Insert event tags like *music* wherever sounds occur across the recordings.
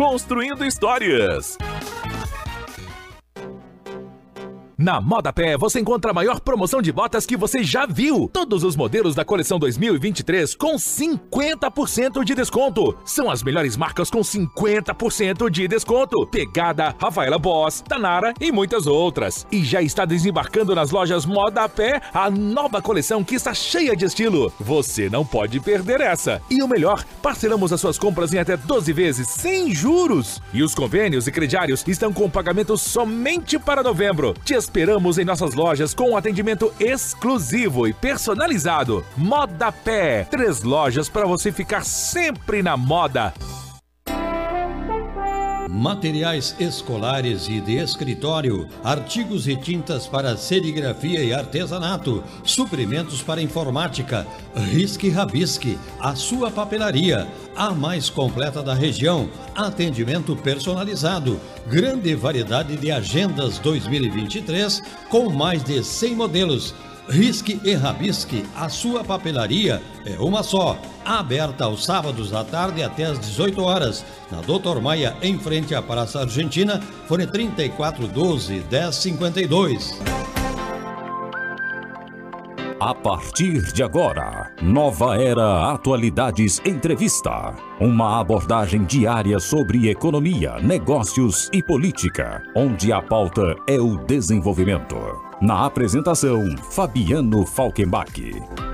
construindo histórias. Na Moda Pé você encontra a maior promoção de botas que você já viu. Todos os modelos da coleção 2023 com 50% de desconto. São as melhores marcas com 50% de desconto. Pegada, Rafaela Boss, Tanara e muitas outras. E já está desembarcando nas lojas Moda Pé a nova coleção que está cheia de estilo. Você não pode perder essa. E o melhor, parcelamos as suas compras em até 12 vezes sem juros. E os convênios e crediários estão com pagamento somente para novembro. Te esperamos em nossas lojas com atendimento exclusivo e personalizado. Moda Pé, três lojas para você ficar sempre na moda. Materiais escolares e de escritório, artigos e tintas para serigrafia e artesanato, suprimentos para informática, Risque Rabisque, a sua papelaria, a mais completa da região, atendimento personalizado, grande variedade de agendas 2023 com mais de 100 modelos Risque e Rabisque, a sua papelaria é uma só. Aberta aos sábados à tarde até às 18 horas. Na Doutor Maia, em frente à Praça Argentina, fone 3412 1052. A partir de agora, Nova Era Atualidades Entrevista. Uma abordagem diária sobre economia, negócios e política, onde a pauta é o desenvolvimento. Na apresentação, Fabiano Falkenbach.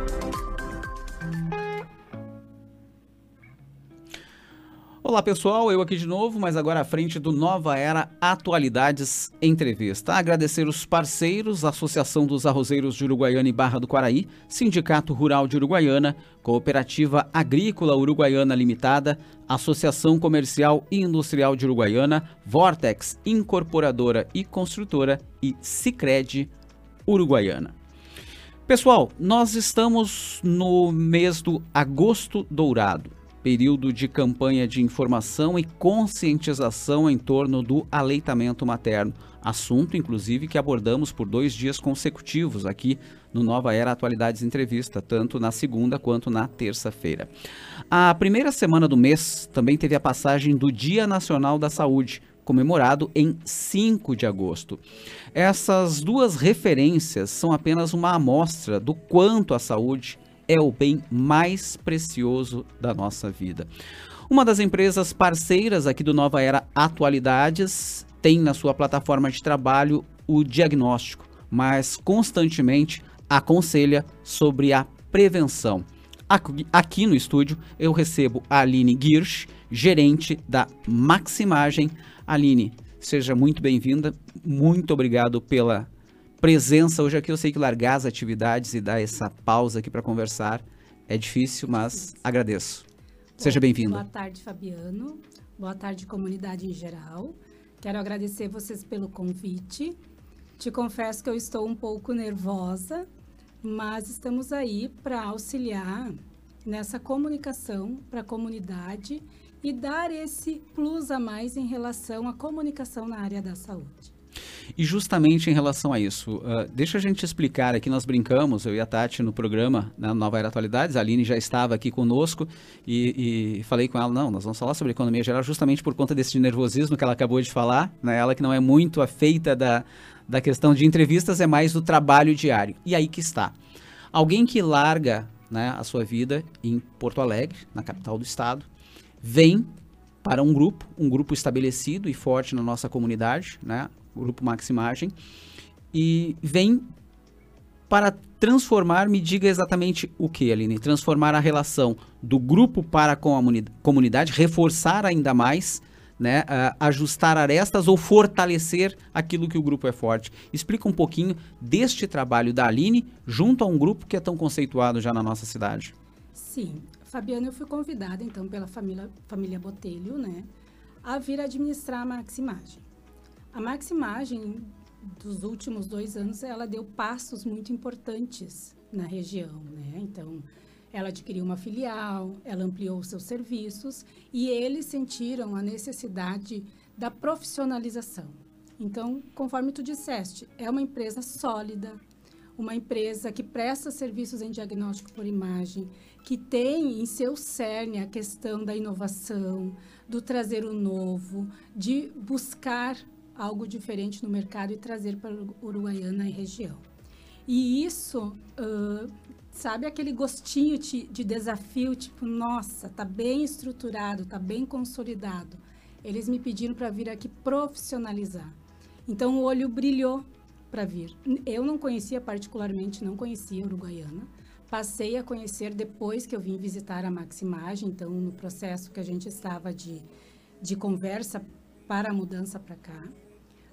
Olá pessoal, eu aqui de novo, mas agora à frente do Nova Era Atualidades Entrevista. Agradecer os parceiros, Associação dos Arrozeiros de Uruguaiana e Barra do Quaraí, Sindicato Rural de Uruguaiana, Cooperativa Agrícola Uruguaiana Limitada, Associação Comercial e Industrial de Uruguaiana, Vortex Incorporadora e Construtora e Sicredi Uruguaiana. Pessoal, nós estamos no mês do Agosto Dourado período de campanha de informação e conscientização em torno do aleitamento materno. Assunto, inclusive, que abordamos por dois dias consecutivos aqui no Nova Era Atualidades Entrevista, tanto na segunda quanto na terça-feira. A primeira semana do mês também teve a passagem do Dia Nacional da Saúde, comemorado em 5 de agosto. Essas duas referências são apenas uma amostra do quanto a saúde é o bem mais precioso da nossa vida. Uma das empresas parceiras aqui do Nova Era Atualidades tem na sua plataforma de trabalho o diagnóstico, mas constantemente aconselha sobre a prevenção. Aqui no estúdio eu recebo a Aline Girsch, gerente da Maximagem. Aline, seja muito bem-vinda. Muito obrigado pela presença hoje aqui. Eu sei que largar as atividades e dar essa pausa aqui para conversar é difícil, mas agradeço. Seja bem-vindo. Boa tarde, Fabiano. Boa tarde, comunidade em geral. Quero agradecer vocês pelo convite. Te confesso que eu estou um pouco nervosa, mas estamos aí para auxiliar nessa comunicação para a comunidade e dar esse plus a mais em relação à comunicação na área da saúde. E justamente em relação a isso, uh, deixa a gente explicar aqui, nós brincamos, eu e a Tati no programa, na Nova Era Atualidades, a Aline já estava aqui conosco e, e, falei com ela, não, nós vamos falar sobre economia geral justamente por conta desse nervosismo que ela acabou de falar, né? ela que não é muito afeita da, da questão de entrevistas, é mais do trabalho diário. E aí que está. Alguém que larga né, a sua vida em Porto Alegre, na capital do estado, vem para um grupo, um grupo estabelecido e forte na nossa comunidade, né? Grupo Maximagem, e vem para transformar, me diga exatamente o que, Aline? Transformar a relação do grupo para com a comunidade, reforçar ainda mais, né, uh, ajustar arestas ou fortalecer aquilo que o grupo é forte. Explica um pouquinho deste trabalho da Aline junto a um grupo que é tão conceituado já na nossa cidade. Sim, Fabiana, eu fui convidada então pela família, família Botelho, né, a vir administrar a Maximagem. A Maximagem, dos últimos dois anos, ela deu passos muito importantes na região, né? Então, ela adquiriu uma filial, ela ampliou seus serviços e eles sentiram a necessidade da profissionalização. Então, conforme tu disseste, é uma empresa sólida, uma empresa que presta serviços em diagnóstico por imagem, que tem em seu cerne a questão da inovação, do trazer o novo, de buscar algo diferente no mercado e trazer para Uruguaiana e região. E isso, uh, sabe aquele gostinho de, de desafio, tipo, nossa, tá bem estruturado, tá bem consolidado. Eles me pediram para vir aqui profissionalizar. Então o olho brilhou para vir. Eu não conhecia particularmente, não conhecia Uruguaiana. Passei a conhecer depois que eu vim visitar a Maximagem, então no processo que a gente estava de, de conversa para a mudança para cá.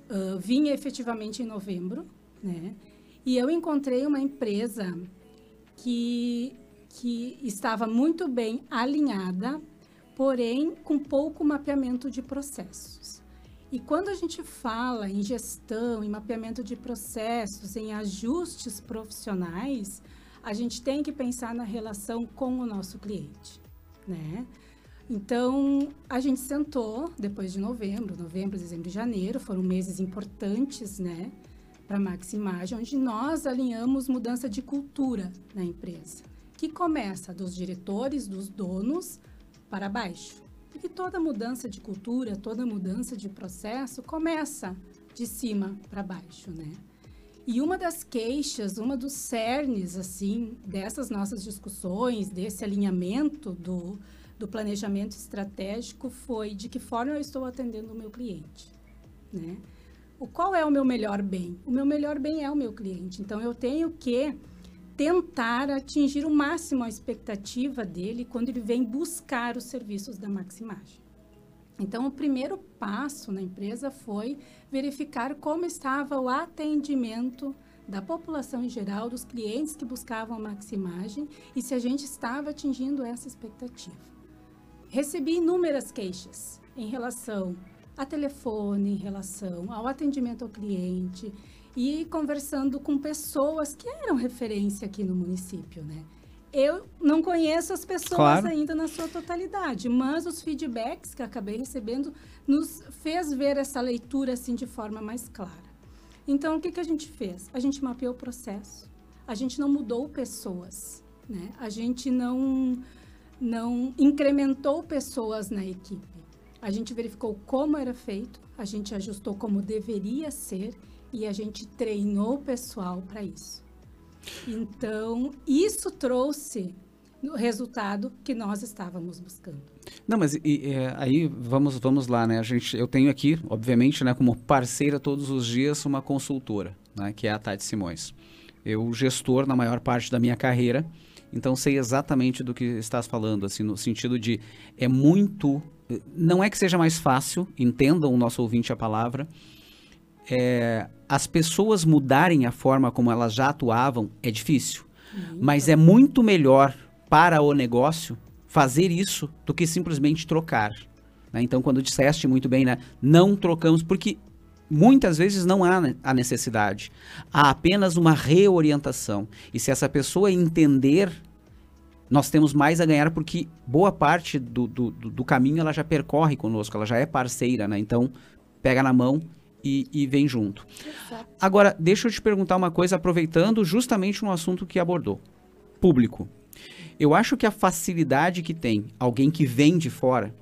Uh, vim efetivamente em novembro, né? E eu encontrei uma empresa que, que estava muito bem alinhada, porém com pouco mapeamento de processos. E quando a gente fala em gestão, em mapeamento de processos, em ajustes profissionais, a gente tem que pensar na relação com o nosso cliente, né? Então, a gente sentou depois de novembro, novembro, dezembro e janeiro, foram meses importantes, né, para a Maximagem, onde nós alinhamos mudança de cultura na empresa, que começa dos diretores, dos donos, para baixo. Porque toda mudança de cultura, toda mudança de processo começa de cima para baixo, né? E uma das queixas, uma dos cernes, assim, dessas nossas discussões, desse alinhamento do, do planejamento estratégico foi de que forma eu estou atendendo o meu cliente, né? O qual é o meu melhor bem? O meu melhor bem é o meu cliente. Então, eu tenho que tentar atingir o máximo a expectativa dele quando ele vem buscar os serviços da Maximagem. Então, o primeiro passo na empresa foi verificar como estava o atendimento da população em geral, dos clientes que buscavam a Maximagem e se a gente estava atingindo essa expectativa. Recebi inúmeras queixas em relação a telefone, em relação ao atendimento ao cliente, e conversando com pessoas que eram referência aqui no município, né? Eu não conheço as pessoas claro. ainda na sua totalidade, mas os feedbacks que acabei recebendo nos fez ver essa leitura assim de forma mais clara. Então, o que, que a gente fez? A gente mapeou o processo. A gente não mudou pessoas, né? A gente não não incrementou pessoas na equipe. A gente verificou como era feito, a gente ajustou como deveria ser e a gente treinou o pessoal para isso. Então, isso trouxe o resultado que nós estávamos buscando. Não, mas e, é, aí vamos vamos lá, né? A gente, eu tenho aqui, obviamente, né, como parceira todos os dias, uma consultora, né, que é a Tati Simões. Eu gestor na maior parte da minha carreira, então sei exatamente do que estás falando, assim, no sentido de é muito, não é que seja mais fácil, entendam o nosso ouvinte a palavra, é, as pessoas mudarem a forma como elas já atuavam é difícil. Uhum. Mas é muito melhor para o negócio fazer isso do que simplesmente trocar. Né? Então, quando disseste muito bem, né, não trocamos, porque muitas vezes não há a necessidade. Há apenas uma reorientação. E se essa pessoa entender, nós temos mais a ganhar, porque boa parte do, do, do caminho ela já percorre conosco, ela já é parceira. Né? Então, pega na mão e, e vem junto. Exato. Agora, deixa eu te perguntar uma coisa, aproveitando justamente um assunto que abordou: público. Eu acho que a facilidade que tem alguém que vem de fora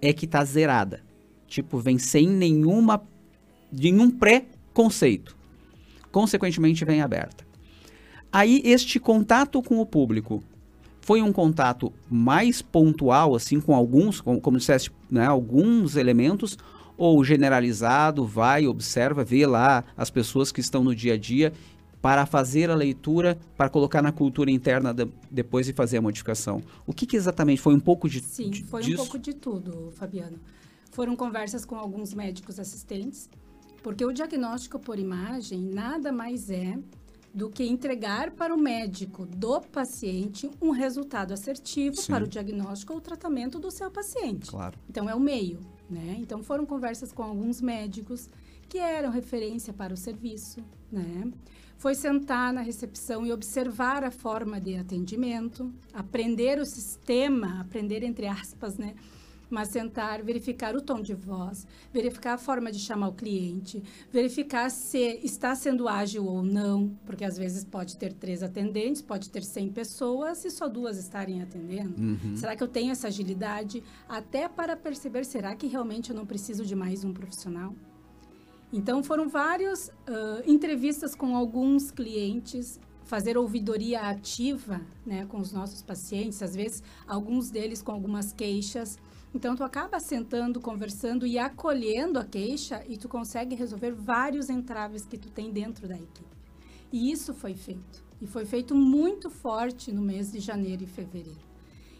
é que tá zerada. Tipo, vem sem nenhuma nenhum pré-conceito. Consequentemente, vem aberta. Aí, este contato com o público foi um contato mais pontual, assim, com alguns, como, como disseste, né, alguns elementos, ou generalizado, vai, observa, vê lá as pessoas que estão no dia a dia para fazer a leitura, para colocar na cultura interna de, depois e fazer a modificação. O que, que, exatamente foi um pouco de Sim, de, foi disso? um pouco de tudo, Fabiano. Foram conversas com alguns médicos assistentes, porque o diagnóstico por imagem nada mais é do que entregar para o médico do paciente um resultado assertivo Sim. para o diagnóstico ou tratamento do seu paciente. Claro. Então é o meio. Né? Então foram conversas com alguns médicos que eram referência para o serviço, né? Foi sentar na recepção e observar a forma de atendimento, aprender o sistema, aprender entre aspas, né? Mas sentar, verificar o tom de voz, verificar a forma de chamar o cliente, verificar se está sendo ágil ou não, porque às vezes pode ter três atendentes, pode ter 100 pessoas e só duas estarem atendendo. Uhum. Será que eu tenho essa agilidade até para perceber, será que realmente eu não preciso de mais um profissional? Então, foram várias uh, entrevistas com alguns clientes, fazer ouvidoria ativa né, com os nossos pacientes, às vezes alguns deles com algumas queixas. Então, tu acaba sentando, conversando e acolhendo a queixa e tu consegue resolver vários entraves que tu tem dentro da equipe. E isso foi feito. E foi feito muito forte no mês de janeiro e fevereiro.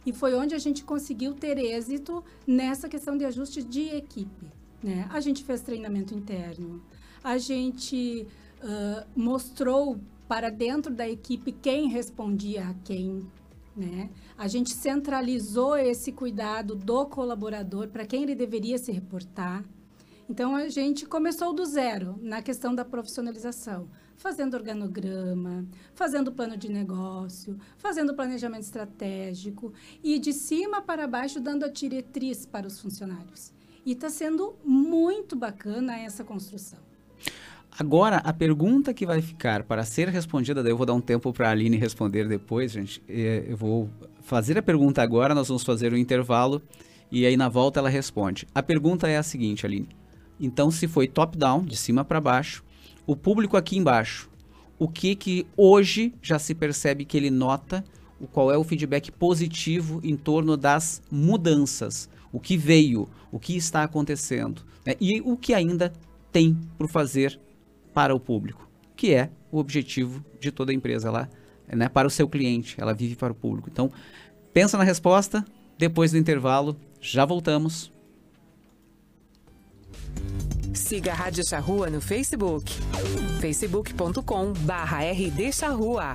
E foi onde a gente conseguiu ter êxito nessa questão de ajuste de equipe. Né? A gente fez treinamento interno, a gente uh, mostrou para dentro da equipe quem respondia a quem. Né? A gente centralizou esse cuidado do colaborador para quem ele deveria se reportar. Então a gente começou do zero na questão da profissionalização, fazendo organograma, fazendo plano de negócio, fazendo planejamento estratégico e de cima para baixo dando a diretriz para os funcionários. E está sendo muito bacana essa construção. Agora, a pergunta que vai ficar para ser respondida, daí eu vou dar um tempo para a Aline responder depois, gente. É, eu vou fazer a pergunta agora, nós vamos fazer o um intervalo e aí na volta ela responde. A pergunta é a seguinte, Aline. Então, se foi top-down, de cima para baixo, o público aqui embaixo, o que que hoje já se percebe que ele nota, qual é o feedback positivo em torno das mudanças, o que veio, o que está acontecendo né? e o que ainda tem por fazer para o público, que é o objetivo de toda empresa lá, né, para o seu cliente, ela vive para o público. Então, pensa na resposta, depois do intervalo, já voltamos. Siga a Rádio Charrua no Facebook, facebook.com barra rdcharrua.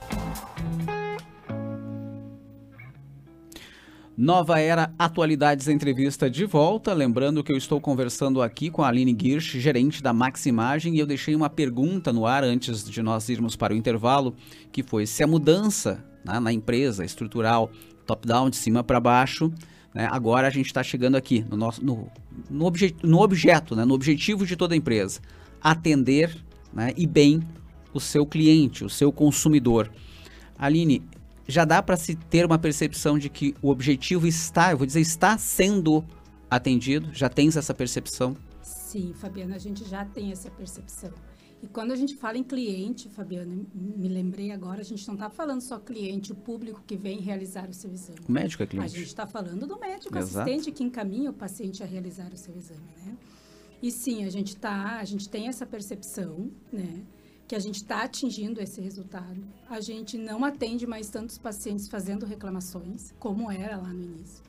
Nova Era Atualidades Entrevista de volta. Lembrando que eu estou conversando aqui com a Aline Girsch, gerente da Maximagem, e eu deixei uma pergunta no ar antes de nós irmos para o intervalo, que foi se a mudança né, na empresa estrutural, top-down, de cima para baixo, né, agora a gente está chegando aqui no, nosso, no, no, obje, no objeto, né, no objetivo de toda a empresa, atender né, e bem o seu cliente, o seu consumidor. Aline, já dá para se ter uma percepção de que o objetivo está, eu vou dizer, está sendo atendido? Já tens essa percepção? Sim, Fabiana, a gente já tem essa percepção. E quando a gente fala em cliente, Fabiana, me lembrei agora, a gente não está falando só cliente, o público que vem realizar o seu exame. O médico é cliente. A gente está falando do médico Exato. assistente que encaminha o paciente a realizar o seu exame, né? E sim, a gente tá, a gente tem essa percepção, né? Que a gente está atingindo esse resultado. A gente não atende mais tantos pacientes fazendo reclamações, como era lá no início.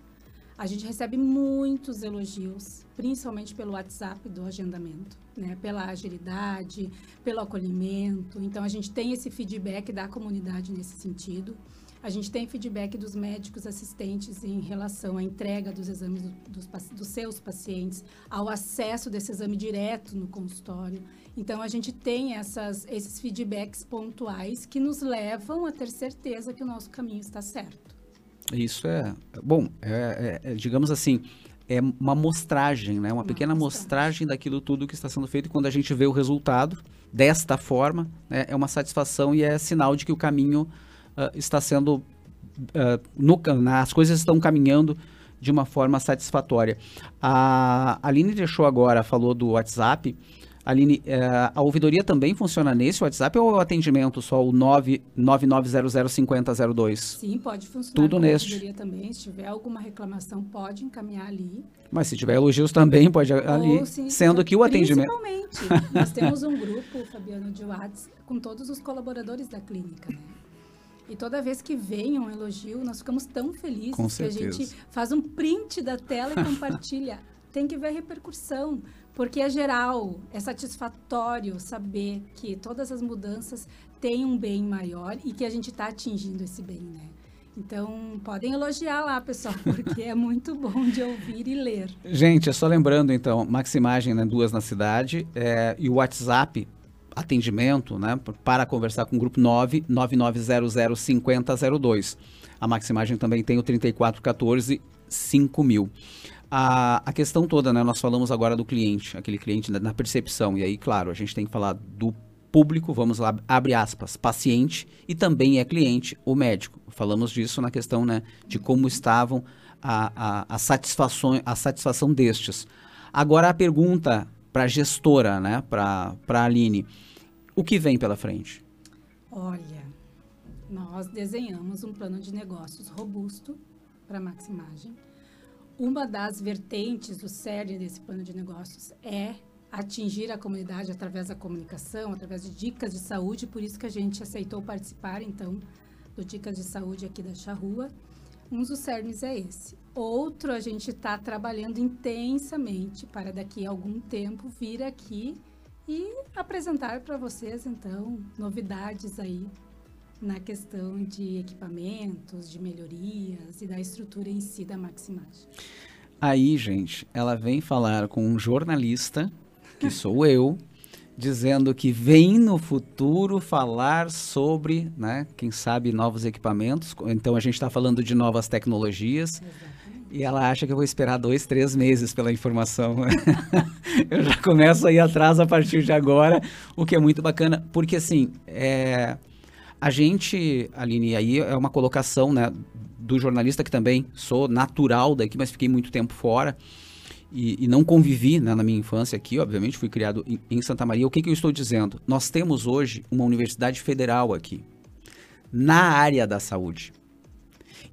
A gente recebe muitos elogios, principalmente pelo WhatsApp do agendamento, né? pela agilidade, pelo acolhimento. Então, a gente tem esse feedback da comunidade nesse sentido. A gente tem feedback dos médicos assistentes em relação à entrega dos exames dos, dos seus pacientes, ao acesso desse exame direto no consultório. Então, a gente tem essas, esses feedbacks pontuais que nos levam a ter certeza que o nosso caminho está certo. Isso é. Bom, é, é, é digamos assim, é uma mostragem, né? uma, uma pequena mostragem. mostragem daquilo tudo que está sendo feito. E quando a gente vê o resultado desta forma, né, é uma satisfação e é sinal de que o caminho uh, está sendo. Uh, no, as coisas estão caminhando de uma forma satisfatória. A Aline deixou agora, falou do WhatsApp. Aline, é, a ouvidoria também funciona nesse WhatsApp ou o atendimento só o 99005002? Sim, pode funcionar. Tudo neste. Ouvidoria também, se tiver alguma reclamação, pode encaminhar ali. Mas se tiver elogios também, pode ali. Ou, sim, sendo que o atendimento. Principalmente. nós temos um grupo, Fabiano, de WhatsApp, com todos os colaboradores da clínica, né? E toda vez que vem um elogio, nós ficamos tão felizes Com que a gente faz um print da tela e *laughs* compartilha. Tem que ver a repercussão. Porque é geral, é satisfatório saber que todas as mudanças têm um bem maior e que a gente está atingindo esse bem, né? Então, podem elogiar lá, pessoal, *laughs* porque é muito bom de ouvir e ler. Gente, é só lembrando, então, Maximagem, né, duas na cidade, é, e o WhatsApp, atendimento, né, para conversar com o grupo 999005002. A Maximagem também tem o 3414 5000 a, a questão toda, né? Nós falamos agora do cliente, aquele cliente na, na percepção. E aí, claro, a gente tem que falar do público, vamos lá, abre aspas, paciente e também é cliente, o médico. Falamos disso na questão né, de como estavam a, a, a, satisfação, a satisfação destes. Agora a pergunta para a gestora, né, para a Aline, o que vem pela frente? Olha, nós desenhamos um plano de negócios robusto para a Maximagem uma das vertentes do cerne desse plano de negócios é atingir a comunidade através da comunicação, através de dicas de saúde, por isso que a gente aceitou participar, então, do Dicas de Saúde aqui da Charrua. Um dos cernes é esse. Outro, a gente está trabalhando intensamente para daqui a algum tempo vir aqui e apresentar para vocês, então, novidades aí na questão de equipamentos, de melhorias e da estrutura em si da Maximage. Aí, gente, ela vem falar com um jornalista, que sou *laughs* eu, dizendo que vem no futuro falar sobre, né, quem sabe, novos equipamentos. Então a gente está falando de novas tecnologias. Exatamente. E ela acha que eu vou esperar dois, três meses pela informação. *laughs* eu já começo a ir atrás a partir de agora, o que é muito bacana, porque assim, é, a gente, Aline, aí é uma colocação né, do jornalista que também sou natural daqui, mas fiquei muito tempo fora e, e não convivi né, na minha infância aqui, obviamente, fui criado em, em Santa Maria. O que, que eu estou dizendo? Nós temos hoje uma universidade federal aqui. na área da saúde.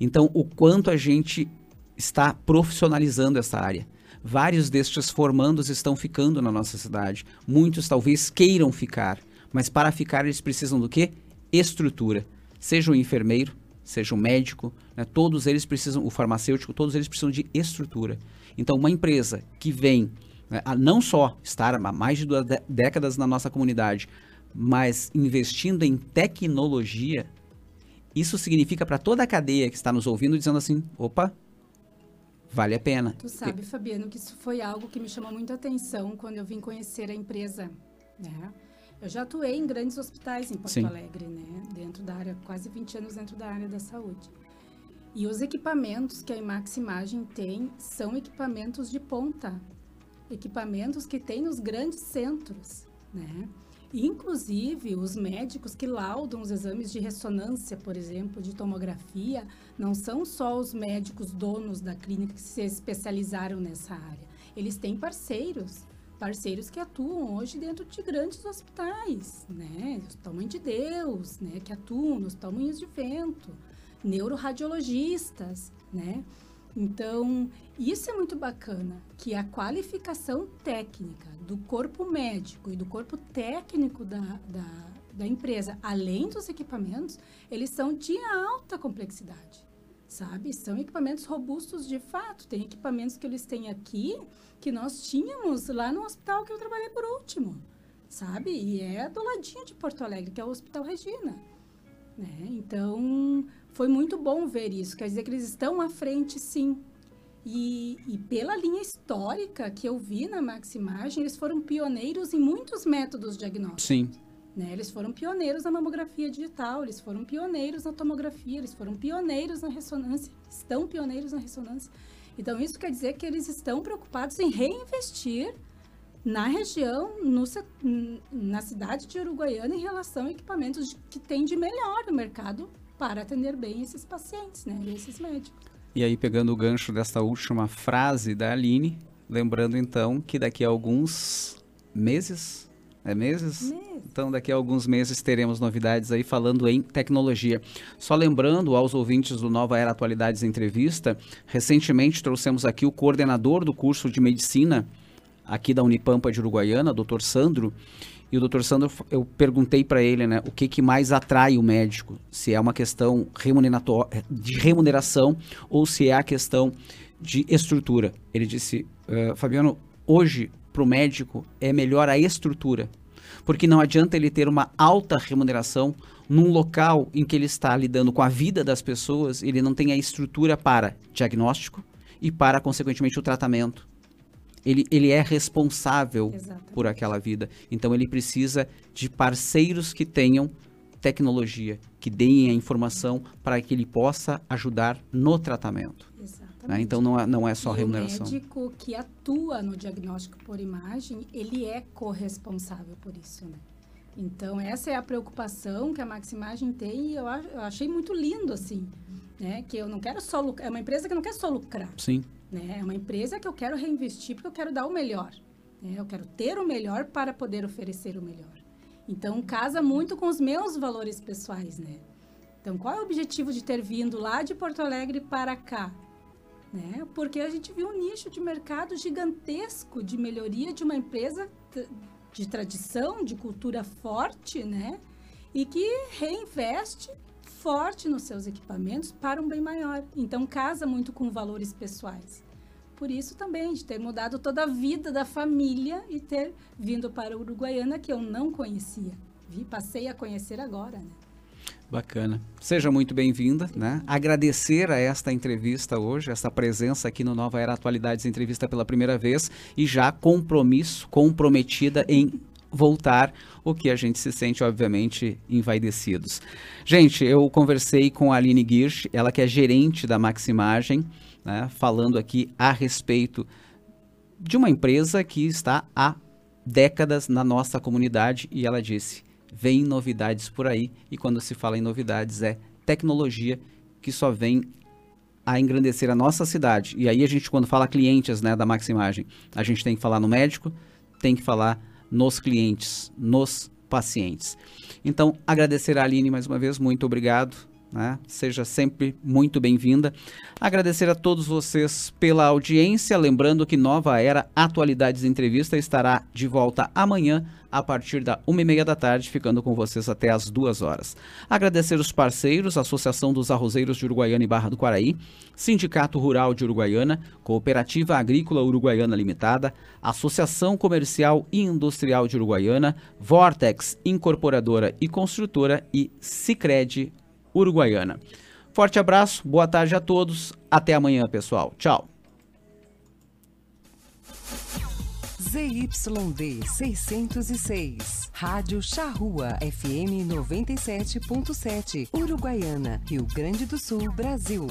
Então, o quanto a gente está profissionalizando essa área. Vários destes formandos estão ficando na nossa cidade. Muitos talvez queiram ficar, mas para ficar eles precisam do quê? Estrutura. Seja o enfermeiro, seja o médico, né? todos eles precisam, o farmacêutico, todos eles precisam de estrutura. Então, uma empresa que vem né, a não só estar há mais de duas décadas na nossa comunidade, mas investindo em tecnologia, isso significa para toda a cadeia que está nos ouvindo, dizendo assim: opa, vale a pena. Tu sabe, Fabiano, que isso foi algo que me chamou muita atenção quando eu vim conhecer a empresa. Né? Eu já atuei em grandes hospitais em Porto Sim. Alegre, né? dentro da área, quase 20 anos dentro da área da saúde. E os equipamentos que a IMAX Imagem tem são equipamentos de ponta, equipamentos que tem nos grandes centros, né? Inclusive, os médicos que laudam os exames de ressonância, por exemplo, de tomografia, não são só os médicos donos da clínica que se especializaram nessa área. Eles têm parceiros, parceiros que atuam hoje dentro de grandes hospitais, né? Mãe de Deus, né? Que atuam no Hospital Moinhos de Vento, neuroradiologistas, né? Então, isso é muito bacana, que a qualificação técnica do corpo médico e do corpo técnico da, da, da empresa, além dos equipamentos, eles são de alta complexidade, sabe? São equipamentos robustos de fato. Tem equipamentos que eles têm aqui que nós tínhamos lá no hospital que eu trabalhei por último, sabe? E é do ladinho de Porto Alegre, que é o Hospital Regina. Né? Então, foi muito bom ver isso. Quer dizer que eles estão à frente, sim. E, e pela linha histórica que eu vi na Maximagem, eles foram pioneiros em muitos métodos diagnósticos. Sim. Né? Eles foram pioneiros na mamografia digital, eles foram pioneiros na tomografia, eles foram pioneiros na ressonância, estão pioneiros na ressonância. Então, isso quer dizer que eles estão preocupados em reinvestir na região, no, na cidade de Uruguaiana, em relação a equipamentos que tem de melhor no mercado para atender bem esses pacientes, né? E esses médicos. E aí, pegando o gancho desta última frase da Aline, lembrando então que daqui a alguns meses, é meses? Então, daqui a alguns meses teremos novidades aí falando em tecnologia. Só lembrando aos ouvintes do Nova Era Atualidades Entrevista, recentemente trouxemos aqui o coordenador do curso de medicina aqui da Unipampa de Uruguaiana, Dr. Sandro, e o doutor Sandro, eu perguntei para ele, né, o que, que mais atrai o médico, se é uma questão de remuneração ou se é a questão de estrutura. Ele disse, uh, Fabiano, hoje para o médico é melhor a estrutura, porque não adianta ele ter uma alta remuneração num local em que ele está lidando com a vida das pessoas, ele não tem a estrutura para diagnóstico e para, consequentemente, o tratamento ele, ele é responsável Exatamente. por aquela vida. Então ele precisa de parceiros que tenham tecnologia, que deem a informação para que ele possa ajudar no tratamento. Né? Então não é, não é só e remuneração. O médico que atua no diagnóstico por imagem, ele é corresponsável por isso, né? Então essa é a preocupação que a Maximagem tem e eu, eu achei muito lindo assim, né? Que eu não quero só lucrar, é uma empresa que não quer só lucrar. Sim. Né? É uma empresa que eu quero reinvestir porque eu quero dar o melhor. Né? Eu quero ter o melhor para poder oferecer o melhor. Então, casa muito com os meus valores pessoais, né? Então, qual é o objetivo de ter vindo lá de Porto Alegre para cá? Né? Porque a gente viu um nicho de mercado gigantesco de melhoria de uma empresa de tradição, de cultura forte, né? E que reinveste forte nos seus equipamentos para um bem maior. Então, casa muito com valores pessoais. Por isso também, de ter mudado toda a vida da família e ter vindo para a Uruguaiana, que eu não conhecia. Vi, passei a conhecer agora, né? Bacana. Seja muito bem-vinda, né? Agradecer a esta entrevista hoje, esta presença aqui no Nova Era Atualidades Entrevista pela primeira vez e já compromisso, comprometida em voltar, o que a gente se sente, obviamente, envaidecidos. Gente, eu conversei com a Aline Girsch, ela que é gerente da Maximagem, né, falando aqui a respeito de uma empresa que está há décadas na nossa comunidade e ela disse: vem novidades por aí, e quando se fala em novidades é tecnologia que só vem a engrandecer a nossa cidade. E aí a gente, quando fala clientes né, da Maximagem, a gente tem que falar no médico, tem que falar nos clientes, nos pacientes. Então, agradecer a Aline mais uma vez, muito obrigado. Né? Seja sempre muito bem-vinda. Agradecer a todos vocês pela audiência. Lembrando que Nova Era Atualidades Entrevista estará de volta amanhã a partir da uma e meia da tarde, ficando com vocês até as duas horas. Agradecer os parceiros, Associação dos Arrozeiros de Uruguaiana e Barra do Quaraí, Sindicato Rural de Uruguaiana, Cooperativa Agrícola Uruguaiana Limitada, Associação Comercial e Industrial de Uruguaiana, Vortex Incorporadora e Construtora e Sicredi Uruguaiana. Forte abraço, boa tarde a todos, até amanhã, pessoal. Tchau. ZYD 606. Rádio Charrua FM 97.7. Uruguaiana, Rio Grande do Sul, Brasil.